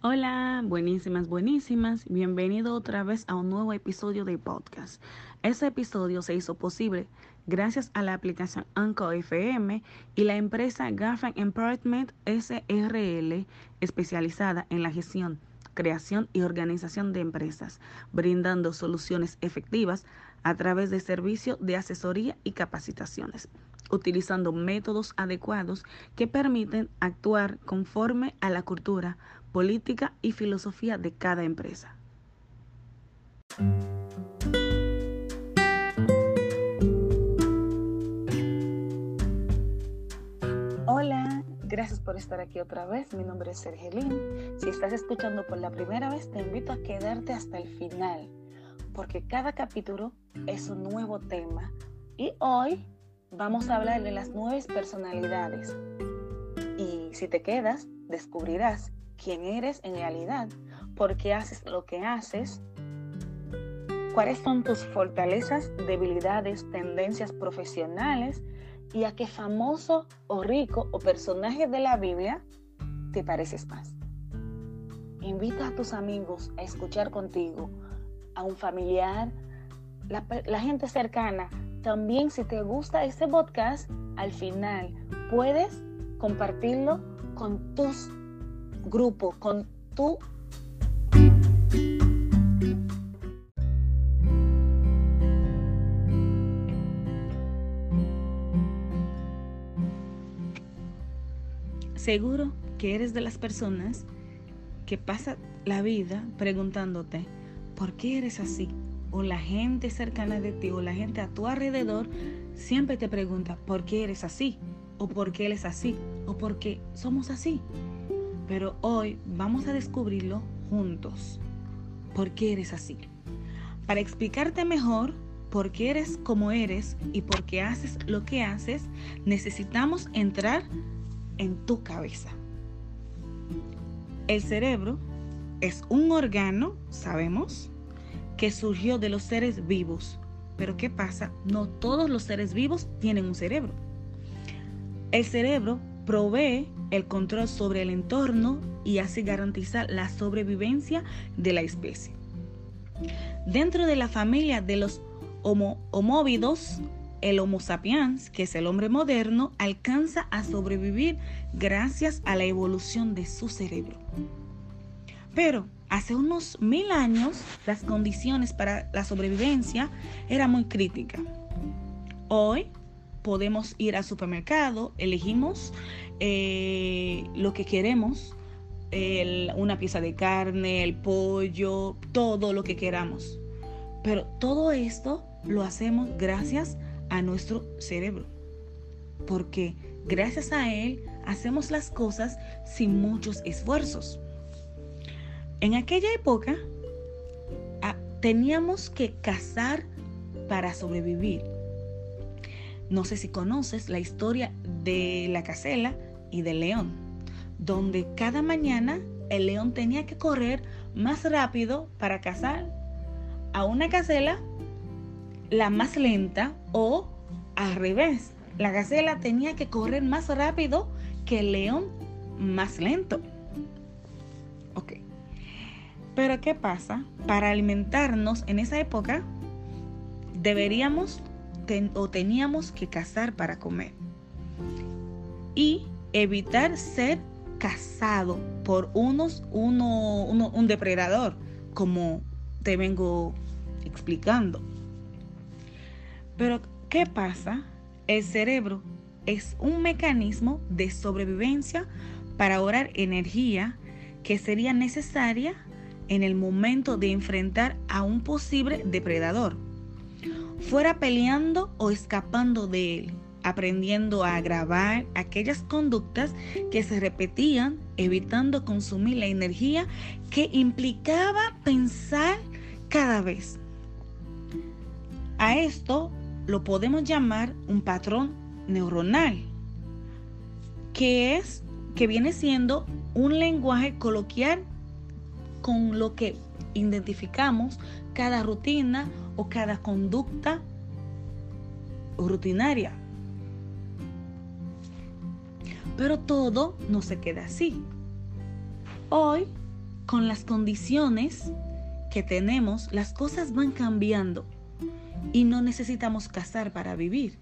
Hola, buenísimas, buenísimas. Bienvenido otra vez a un nuevo episodio de podcast. Este episodio se hizo posible gracias a la aplicación Anchor FM y la empresa Gaffin Empowerment SRL, especializada en la gestión, creación y organización de empresas, brindando soluciones efectivas a través de servicios de asesoría y capacitaciones utilizando métodos adecuados que permiten actuar conforme a la cultura, política y filosofía de cada empresa. Hola, gracias por estar aquí otra vez. Mi nombre es Sergelín. Si estás escuchando por la primera vez, te invito a quedarte hasta el final, porque cada capítulo es un nuevo tema. Y hoy vamos a hablar de las nueve personalidades. Y si te quedas, descubrirás quién eres en realidad, por qué haces lo que haces, cuáles son tus fortalezas, debilidades, tendencias profesionales y a qué famoso o rico o personaje de la Biblia te pareces más. Invita a tus amigos a escuchar contigo, a un familiar, la, la gente cercana. También si te gusta este podcast, al final puedes compartirlo con tus grupo, con tu Seguro que eres de las personas que pasa la vida preguntándote, ¿por qué eres así? O la gente cercana de ti o la gente a tu alrededor siempre te pregunta, ¿por qué eres así? O ¿por qué eres así? O ¿por qué somos así? Pero hoy vamos a descubrirlo juntos. ¿Por qué eres así? Para explicarte mejor por qué eres como eres y por qué haces lo que haces, necesitamos entrar en tu cabeza. El cerebro es un órgano, sabemos, que surgió de los seres vivos. Pero ¿qué pasa? No todos los seres vivos tienen un cerebro. El cerebro provee el control sobre el entorno y así garantizar la sobrevivencia de la especie. Dentro de la familia de los homo homóvidos, el Homo sapiens, que es el hombre moderno, alcanza a sobrevivir gracias a la evolución de su cerebro. Pero hace unos mil años las condiciones para la sobrevivencia eran muy críticas. Hoy podemos ir al supermercado, elegimos eh, lo que queremos, una pieza de carne, el pollo, todo lo que queramos. Pero todo esto lo hacemos gracias a nuestro cerebro. Porque gracias a él hacemos las cosas sin muchos esfuerzos. En aquella época ah, teníamos que cazar para sobrevivir no sé si conoces la historia de la casela y del león, donde cada mañana el león tenía que correr más rápido para cazar a una casela la más lenta o al revés. La gacela tenía que correr más rápido que el león más lento. Ok. Pero ¿qué pasa? Para alimentarnos en esa época deberíamos o teníamos que cazar para comer. Y evitar ser cazado por unos, uno, un depredador, como te vengo explicando. Pero, ¿qué pasa? El cerebro es un mecanismo de sobrevivencia para ahorrar energía que sería necesaria en el momento de enfrentar a un posible depredador fuera peleando o escapando de él, aprendiendo a agravar aquellas conductas que se repetían, evitando consumir la energía que implicaba pensar cada vez. A esto lo podemos llamar un patrón neuronal, que es que viene siendo un lenguaje coloquial con lo que identificamos cada rutina o cada conducta rutinaria. Pero todo no se queda así. Hoy con las condiciones que tenemos, las cosas van cambiando y no necesitamos cazar para vivir.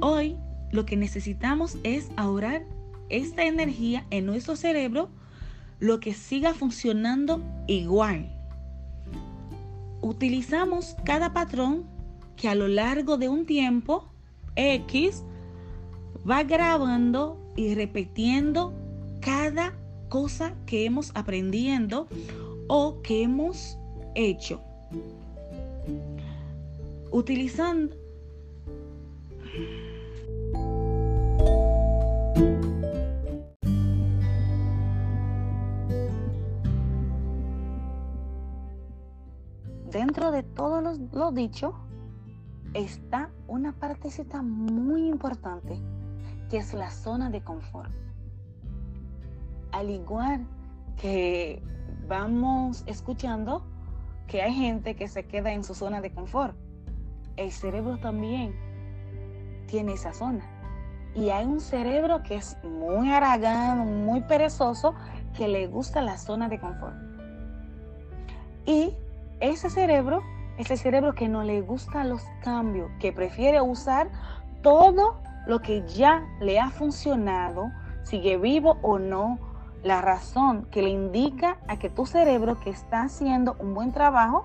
Hoy lo que necesitamos es ahorrar esta energía en nuestro cerebro, lo que siga funcionando igual. Utilizamos cada patrón que a lo largo de un tiempo X va grabando y repitiendo cada cosa que hemos aprendiendo o que hemos hecho. Utilizando dentro de todo lo, dicho está una partecita muy importante que es la zona de confort. Al igual que vamos escuchando que hay gente que se queda en su zona de confort, el cerebro también tiene esa zona. Y hay un cerebro que es muy aragán, muy perezoso, que le gusta la zona de confort. Y ese cerebro es el cerebro que no le gusta los cambios, que prefiere usar todo lo que ya le ha funcionado, sigue vivo o no, la razón que le indica a que tu cerebro que está haciendo un buen trabajo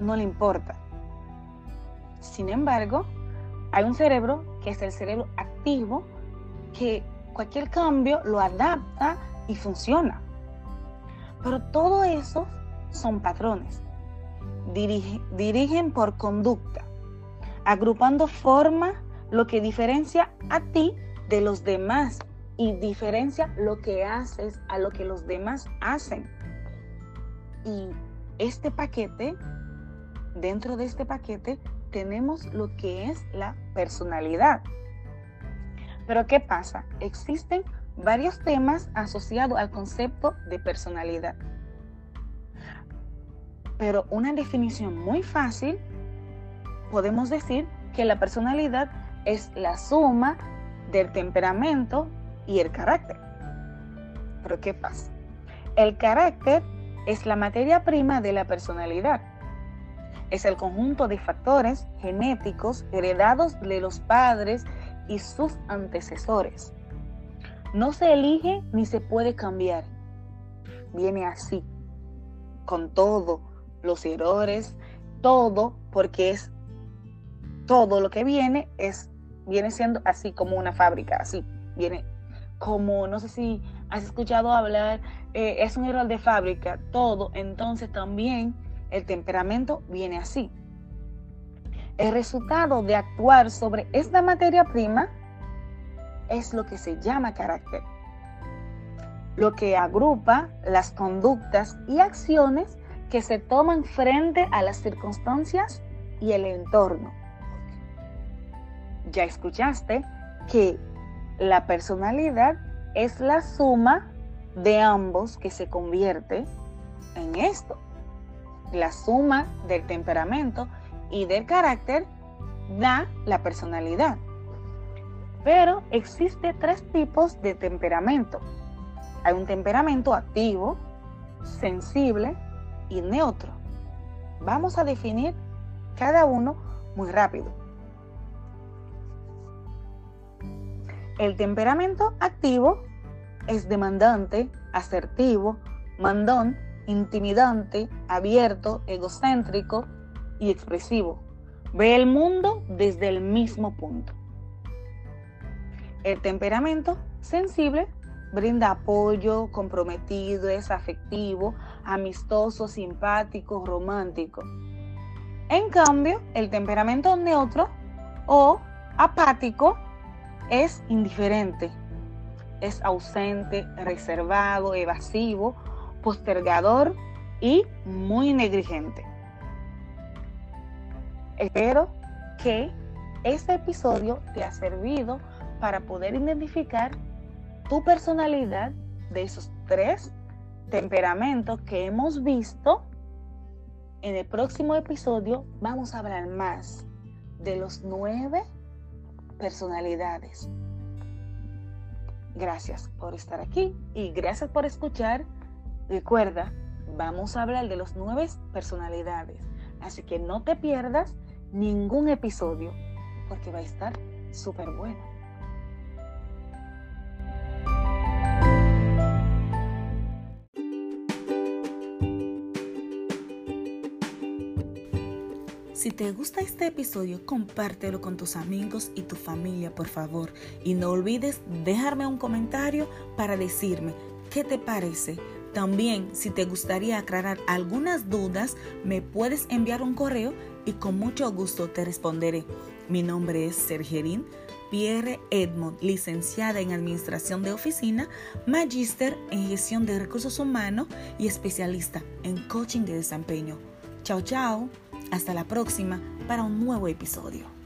no le importa. Sin embargo, hay un cerebro que es el cerebro activo que cualquier cambio lo adapta y funciona. Pero todo eso son patrones dirigen por conducta, agrupando forma lo que diferencia a ti de los demás y diferencia lo que haces a lo que los demás hacen. Y este paquete, dentro de este paquete, tenemos lo que es la personalidad. Pero ¿qué pasa? Existen varios temas asociados al concepto de personalidad. Pero una definición muy fácil, podemos decir que la personalidad es la suma del temperamento y el carácter. Pero ¿qué pasa? El carácter es la materia prima de la personalidad. Es el conjunto de factores genéticos heredados de los padres y sus antecesores. No se elige ni se puede cambiar. Viene así, con todo, los errores, todo, porque es todo lo que viene es viene siendo así como una fábrica, así viene como no sé si has escuchado hablar, eh, es un error de fábrica, todo, entonces también el temperamento viene así. El resultado de actuar sobre esta materia prima es lo que se llama carácter, lo que agrupa las conductas y acciones que se toman frente a las circunstancias y el entorno. Ya escuchaste que la personalidad es la suma de ambos que se convierte en esto. La suma del temperamento y del carácter da la personalidad. Pero existe tres tipos de temperamento. Hay un temperamento activo, sensible y neutro. Vamos a definir cada uno muy rápido. El temperamento activo es demandante, asertivo, mandón, intimidante, abierto, egocéntrico y expresivo. Ve el mundo desde el mismo punto. El temperamento sensible brinda apoyo, comprometido, es afectivo, amistoso, simpático, romántico. En cambio, el temperamento neutro o apático es indiferente, es ausente, reservado, evasivo, postergador y muy negligente. Espero que este episodio te ha servido para poder identificar tu personalidad de esos tres temperamentos que hemos visto, en el próximo episodio vamos a hablar más de los nueve personalidades. Gracias por estar aquí y gracias por escuchar Recuerda, vamos a hablar de los nueve personalidades, así que no te pierdas ningún episodio porque va a estar súper bueno. Si te gusta este episodio, compártelo con tus amigos y tu familia, por favor. Y no olvides dejarme un comentario para decirme qué te parece. También, si te gustaría aclarar algunas dudas, me puedes enviar un correo y con mucho gusto te responderé. Mi nombre es Sergerín Pierre Edmond, licenciada en Administración de Oficina, magíster en Gestión de Recursos Humanos y especialista en Coaching de Desempeño. Chao, chao. Hasta la próxima para un nuevo episodio.